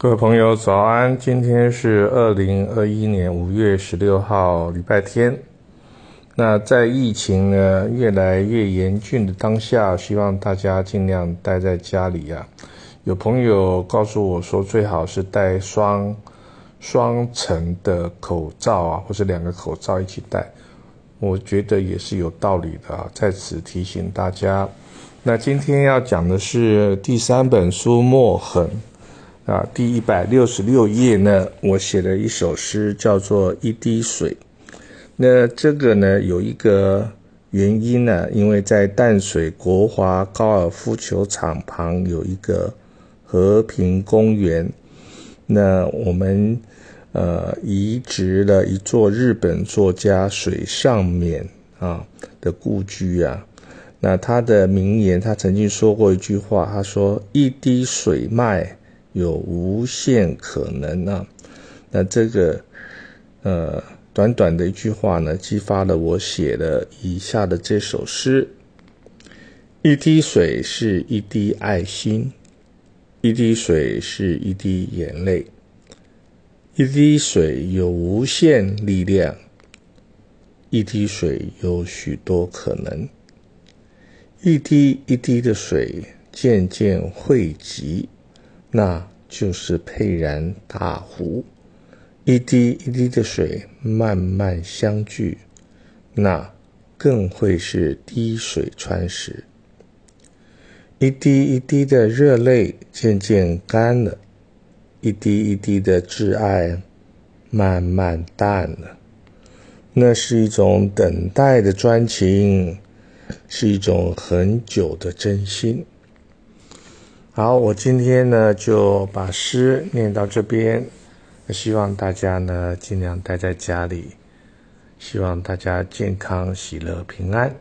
各位朋友，早安！今天是二零二一年五月十六号，礼拜天。那在疫情呢越来越严峻的当下，希望大家尽量待在家里呀。有朋友告诉我说，最好是戴双双层的口罩啊，或者两个口罩一起戴。我觉得也是有道理的啊，在此提醒大家。那今天要讲的是第三本书《墨痕》。啊，第一百六十六页呢，我写了一首诗，叫做《一滴水》。那这个呢，有一个原因呢，因为在淡水国华高尔夫球场旁有一个和平公园，那我们呃移植了一座日本作家水上勉啊的故居啊。那他的名言，他曾经说过一句话，他说：“一滴水脉。”有无限可能啊！那这个呃，短短的一句话呢，激发了我写了以下的这首诗：一滴水是一滴爱心，一滴水是一滴眼泪，一滴水有无限力量，一滴水有许多可能，一滴一滴的水渐渐汇集。那就是沛然大湖，一滴一滴的水慢慢相聚，那更会是滴水穿石。一滴一滴的热泪渐渐干了，一滴一滴的挚爱慢慢淡了。那是一种等待的专情，是一种很久的真心。好，我今天呢就把诗念到这边，希望大家呢尽量待在家里，希望大家健康、喜乐、平安。